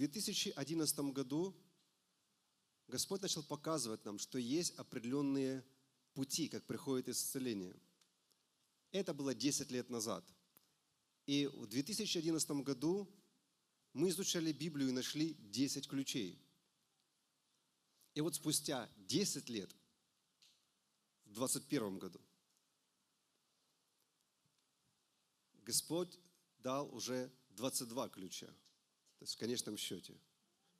2011 году Господь начал показывать нам, что есть определенные пути, как приходит исцеление. Это было 10 лет назад. И в 2011 году мы изучали Библию и нашли 10 ключей. И вот спустя 10 лет, в 2021 году, Господь дал уже 22 ключа. То есть в конечном счете.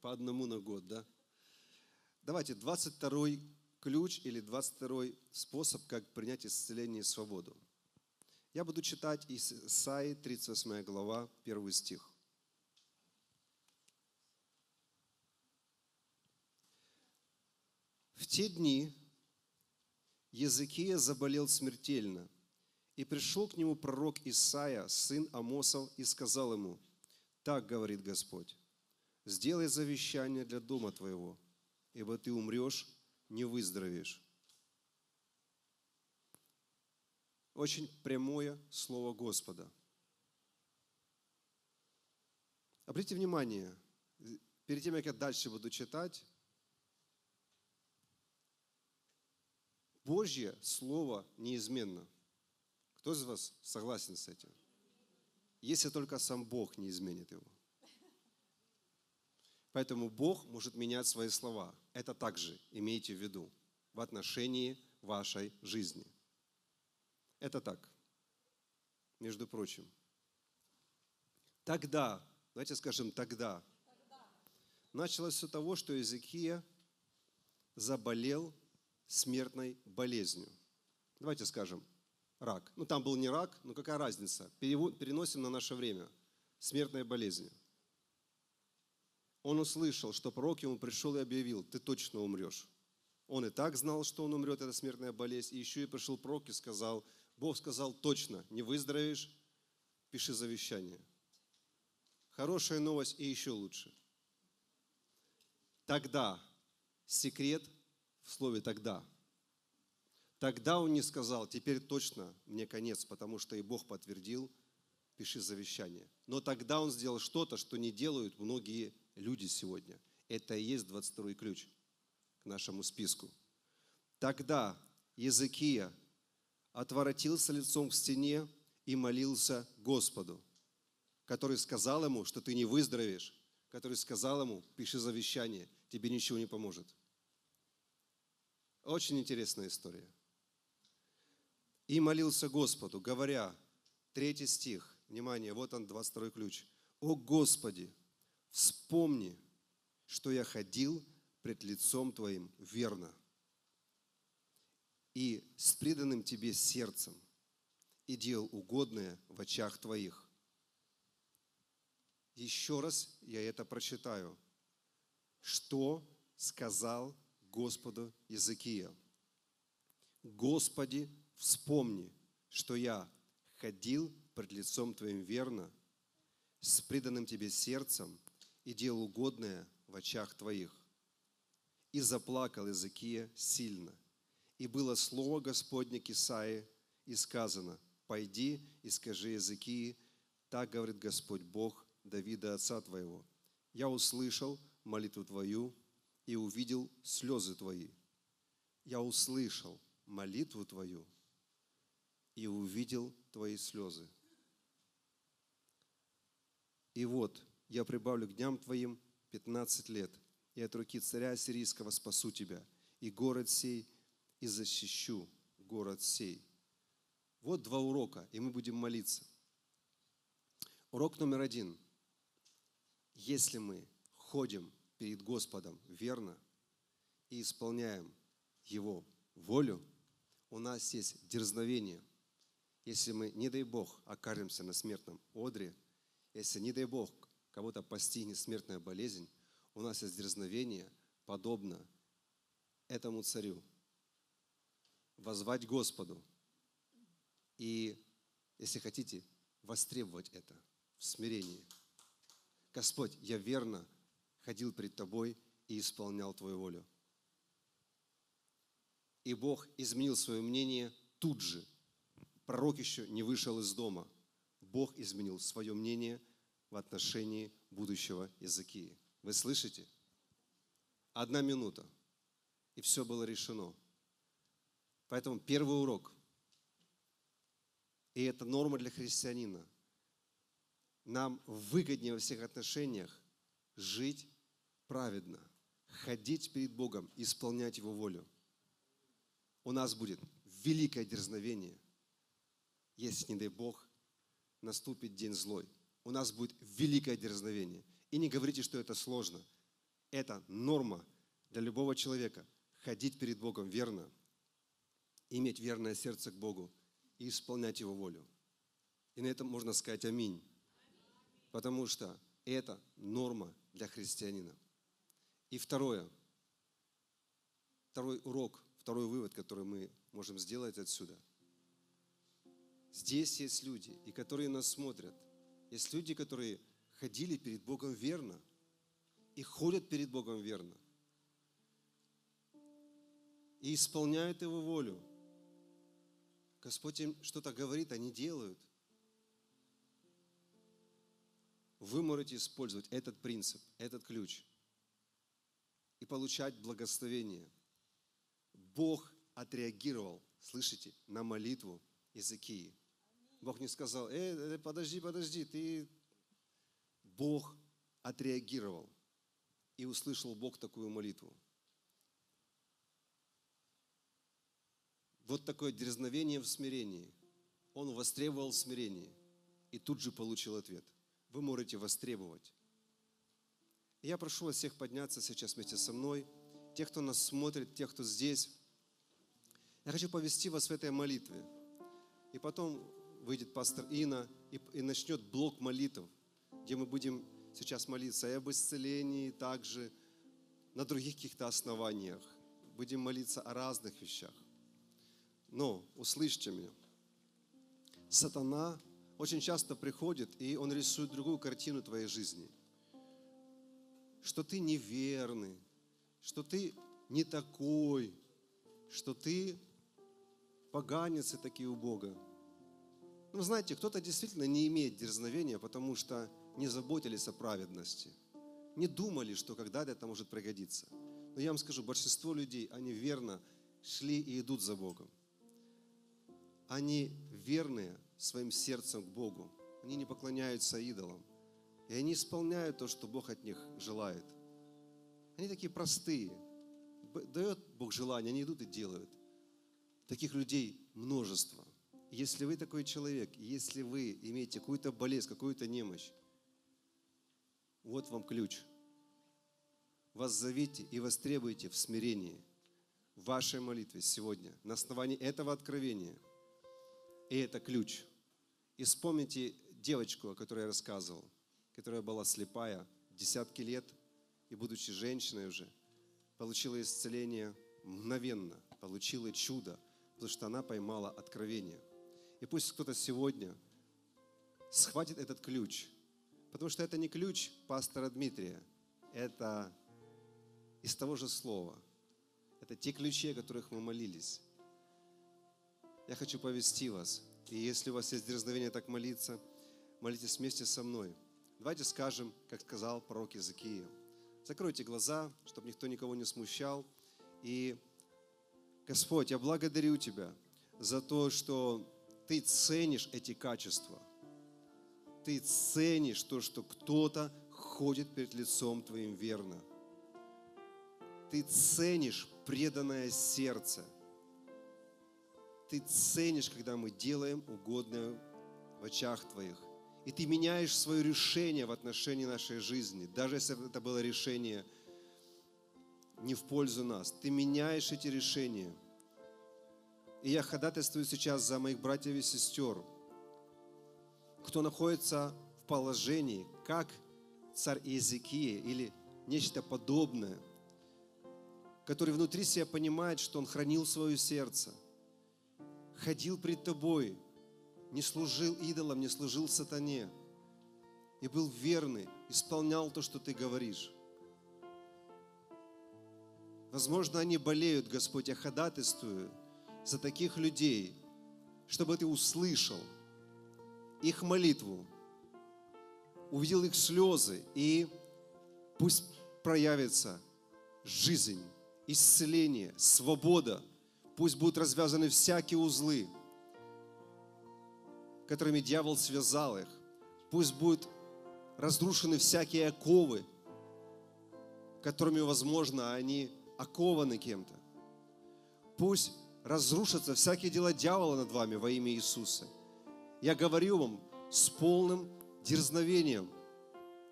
По одному на год, да? Давайте 22 ключ или 22 способ, как принять исцеление и свободу. Я буду читать из Исаии, 38 глава, 1 стих. В те дни Языкия заболел смертельно, и пришел к нему пророк Исаия, сын Амосов, и сказал ему, «Так говорит Господь, сделай завещание для дома твоего, ибо ты умрешь, не выздоровеешь». Очень прямое слово Господа. Обратите внимание, перед тем, как я дальше буду читать, Божье Слово неизменно. Кто из вас согласен с этим? Если только сам Бог не изменит его. Поэтому Бог может менять свои слова. Это также имейте в виду в отношении вашей жизни. Это так, между прочим. Тогда, давайте скажем тогда, тогда. началось все того, что Иезекия заболел смертной болезнью. Давайте скажем, рак. Ну, там был не рак, но какая разница? Переносим на наше время. Смертная болезнь. Он услышал, что пророк ему пришел и объявил, ты точно умрешь. Он и так знал, что он умрет, это смертная болезнь. И еще и пришел пророк и сказал, Бог сказал точно, не выздоровеешь, пиши завещание. Хорошая новость и еще лучше. Тогда секрет в слове «тогда». Тогда он не сказал, теперь точно мне конец, потому что и Бог подтвердил, пиши завещание. Но тогда он сделал что-то, что не делают многие люди сегодня. Это и есть 22 ключ к нашему списку. Тогда Языкия отворотился лицом к стене и молился Господу, который сказал ему, что ты не выздоровеешь, который сказал ему, пиши завещание, тебе ничего не поможет. Очень интересная история. И молился Господу, говоря, третий стих, внимание, вот он, 22 ключ. «О Господи, вспомни, что я ходил пред лицом Твоим верно и с преданным Тебе сердцем и делал угодное в очах Твоих». Еще раз я это прочитаю. Что сказал Господу Иезекия. Господи, вспомни, что я ходил пред лицом Твоим верно, с преданным Тебе сердцем и делал угодное в очах Твоих. И заплакал Иезекия сильно. И было слово Господне к и сказано, «Пойди и скажи Иезекии, так говорит Господь Бог Давида, отца твоего. Я услышал молитву твою и увидел слезы твои. Я услышал молитву твою и увидел твои слезы. И вот я прибавлю к дням твоим 15 лет, и от руки царя сирийского спасу тебя, и город сей, и защищу город сей. Вот два урока, и мы будем молиться. Урок номер один. Если мы ходим перед Господом верно и исполняем Его волю, у нас есть дерзновение. Если мы, не дай Бог, окажемся на смертном одре, если, не дай Бог, кого-то постигнет смертная болезнь, у нас есть дерзновение, подобно этому царю. Возвать Господу. И, если хотите, востребовать это в смирении. Господь, я верно ходил пред тобой и исполнял твою волю. И Бог изменил свое мнение тут же. Пророк еще не вышел из дома. Бог изменил свое мнение в отношении будущего Иезекии. Вы слышите? Одна минута. И все было решено. Поэтому первый урок. И это норма для христианина. Нам выгоднее во всех отношениях жить праведно, ходить перед Богом, исполнять Его волю. У нас будет великое дерзновение, если, не дай Бог, наступит день злой. У нас будет великое дерзновение. И не говорите, что это сложно. Это норма для любого человека. Ходить перед Богом верно, иметь верное сердце к Богу и исполнять Его волю. И на этом можно сказать аминь. Потому что это норма для христианина. И второе, второй урок, второй вывод, который мы можем сделать отсюда. Здесь есть люди, и которые нас смотрят. Есть люди, которые ходили перед Богом верно и ходят перед Богом верно. И исполняют Его волю. Господь им что-то говорит, они делают. Вы можете использовать этот принцип, этот ключ и получать благословение. Бог отреагировал, слышите, на молитву Иезекии. Бог не сказал, э, подожди, подожди, ты... Бог отреагировал. И услышал Бог такую молитву. Вот такое дерзновение в смирении. Он востребовал смирение и тут же получил ответ. Вы можете востребовать. Я прошу вас всех подняться сейчас вместе со мной. Тех, кто нас смотрит, тех, кто здесь. Я хочу повести вас в этой молитве. И потом выйдет пастор Ина и, и начнет блок молитв, где мы будем сейчас молиться и об исцелении, также на других каких-то основаниях. Будем молиться о разных вещах. Но услышьте меня. Сатана очень часто приходит, и он рисует другую картину твоей жизни. Что ты неверный, что ты не такой, что ты поганец и такие у Бога. Ну, знаете, кто-то действительно не имеет дерзновения, потому что не заботились о праведности. Не думали, что когда-то это может пригодиться. Но я вам скажу, большинство людей, они верно шли и идут за Богом. Они верные своим сердцем к Богу. Они не поклоняются идолам. И они исполняют то, что Бог от них желает. Они такие простые. Дает Бог желание, они идут и делают. Таких людей множество. Если вы такой человек, если вы имеете какую-то болезнь, какую-то немощь, вот вам ключ. Вас зовите и востребуйте в смирении в вашей молитве сегодня на основании этого откровения. И это ключ. И вспомните девочку, о которой я рассказывал, которая была слепая десятки лет, и будучи женщиной уже, получила исцеление мгновенно, получила чудо, потому что она поймала откровение. И пусть кто-то сегодня схватит этот ключ, потому что это не ключ пастора Дмитрия, это из того же слова. Это те ключи, о которых мы молились. Я хочу повести вас. И если у вас есть дерзновение так молиться, молитесь вместе со мной. Давайте скажем, как сказал пророк Иезекия. Закройте глаза, чтобы никто никого не смущал. И, Господь, я благодарю Тебя за то, что ты ценишь эти качества. Ты ценишь то, что кто-то ходит перед лицом Твоим верно. Ты ценишь преданное сердце. Ты ценишь, когда мы делаем угодное в очах Твоих. И Ты меняешь свое решение в отношении нашей жизни. Даже если это было решение не в пользу нас. Ты меняешь эти решения – и я ходатайствую сейчас за моих братьев и сестер, кто находится в положении, как царь Иезекия или нечто подобное, который внутри себя понимает, что он хранил свое сердце, ходил пред тобой, не служил идолам, не служил сатане, и был верный, исполнял то, что ты говоришь. Возможно, они болеют, Господь, я ходатайствую – за таких людей, чтобы ты услышал их молитву, увидел их слезы и Пусть проявится жизнь, исцеление, свобода. Пусть будут развязаны всякие узлы, которыми дьявол связал их. Пусть будут разрушены всякие оковы, которыми, возможно, они окованы кем-то. Пусть разрушатся всякие дела дьявола над вами во имя Иисуса. Я говорю вам с полным дерзновением,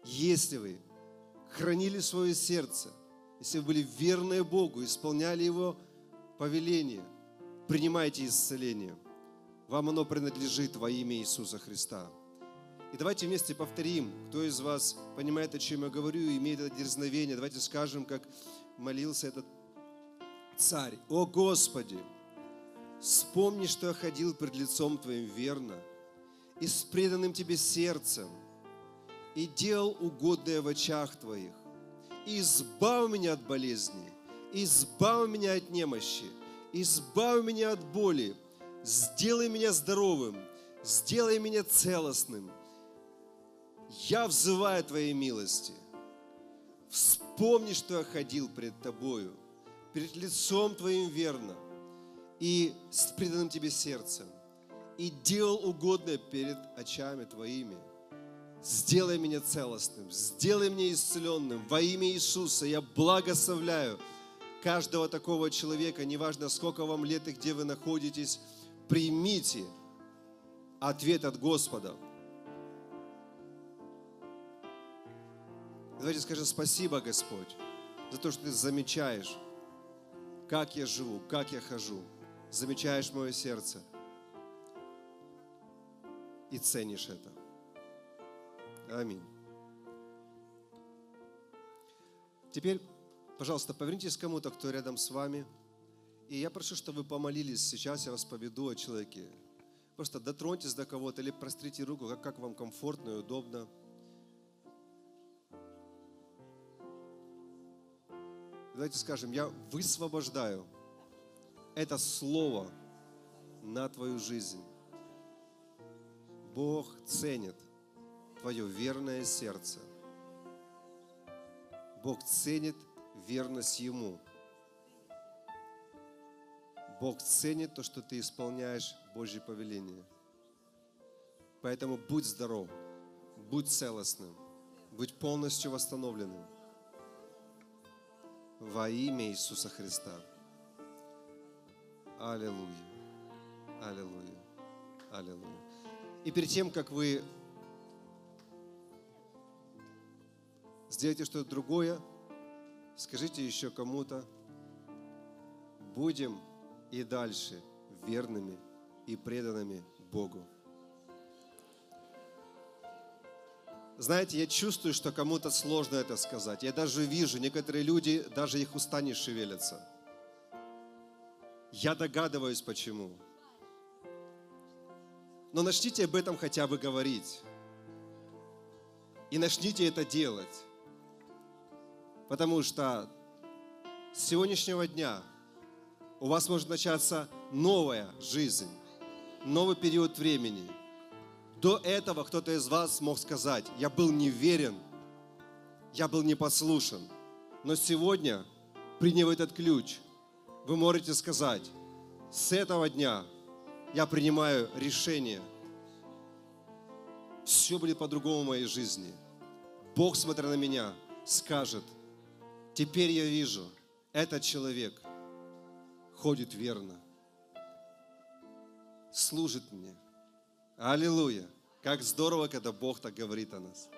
если вы хранили свое сердце, если вы были верны Богу, исполняли Его повеление, принимайте исцеление. Вам оно принадлежит во имя Иисуса Христа. И давайте вместе повторим, кто из вас понимает, о чем я говорю, и имеет это дерзновение. Давайте скажем, как молился этот царь. О Господи, вспомни, что я ходил пред лицом Твоим верно и с преданным Тебе сердцем, и делал угодное в очах Твоих. И избавь меня от болезни, избавь меня от немощи, избавь меня от боли, сделай меня здоровым, сделай меня целостным. Я взываю Твоей милости. Вспомни, что я ходил пред Тобою, перед лицом Твоим верно и с преданным Тебе сердцем, и делал угодное перед очами Твоими. Сделай меня целостным, сделай меня исцеленным. Во имя Иисуса я благословляю каждого такого человека, неважно сколько вам лет и где вы находитесь, примите ответ от Господа. Давайте скажем спасибо, Господь, за то, что Ты замечаешь, как я живу, как я хожу. Замечаешь мое сердце и ценишь это. Аминь. Теперь, пожалуйста, повернитесь к кому-то, кто рядом с вами. И я прошу, чтобы вы помолились. Сейчас я вас поведу о человеке. Просто дотроньтесь до кого-то или прострите руку, как, как вам комфортно и удобно. Давайте скажем, я высвобождаю это слово на твою жизнь. Бог ценит твое верное сердце. Бог ценит верность Ему. Бог ценит то, что ты исполняешь Божье повеление. Поэтому будь здоров, будь целостным, будь полностью восстановленным во имя Иисуса Христа. Аллилуйя. Аллилуйя. Аллилуйя. И перед тем, как вы сделаете что-то другое, скажите еще кому-то, будем и дальше верными и преданными Богу. Знаете, я чувствую, что кому-то сложно это сказать. Я даже вижу, некоторые люди, даже их уста не шевелятся. Я догадываюсь, почему. Но начните об этом хотя бы говорить. И начните это делать. Потому что с сегодняшнего дня у вас может начаться новая жизнь, новый период времени – до этого кто-то из вас мог сказать, я был неверен, я был непослушен. Но сегодня, приняв этот ключ, вы можете сказать, с этого дня я принимаю решение. Все будет по-другому в моей жизни. Бог, смотря на меня, скажет, теперь я вижу, этот человек ходит верно, служит мне – Аллилуйя. Как здорово, когда Бог так говорит о нас.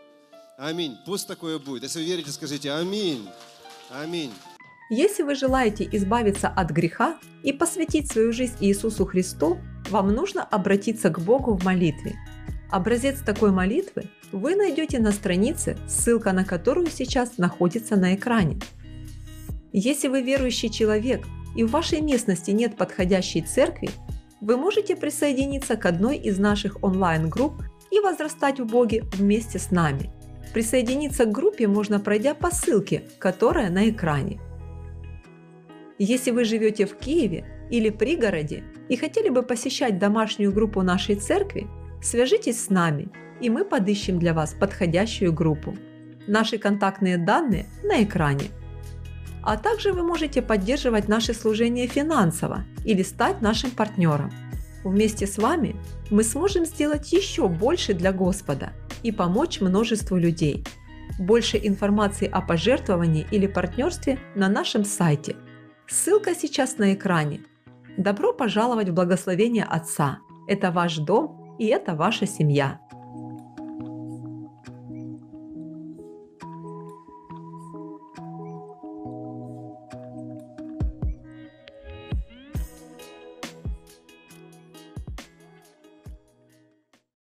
Аминь. Пусть такое будет. Если вы верите, скажите аминь. Аминь. Если вы желаете избавиться от греха и посвятить свою жизнь Иисусу Христу, вам нужно обратиться к Богу в молитве. Образец такой молитвы вы найдете на странице, ссылка на которую сейчас находится на экране. Если вы верующий человек и в вашей местности нет подходящей церкви, вы можете присоединиться к одной из наших онлайн-групп и возрастать в Боге вместе с нами. Присоединиться к группе можно, пройдя по ссылке, которая на экране. Если вы живете в Киеве или пригороде и хотели бы посещать домашнюю группу нашей церкви, свяжитесь с нами, и мы подыщем для вас подходящую группу. Наши контактные данные на экране. А также вы можете поддерживать наше служение финансово или стать нашим партнером. Вместе с вами мы сможем сделать еще больше для Господа и помочь множеству людей. Больше информации о пожертвовании или партнерстве на нашем сайте. Ссылка сейчас на экране. Добро пожаловать в благословение Отца. Это ваш дом и это ваша семья.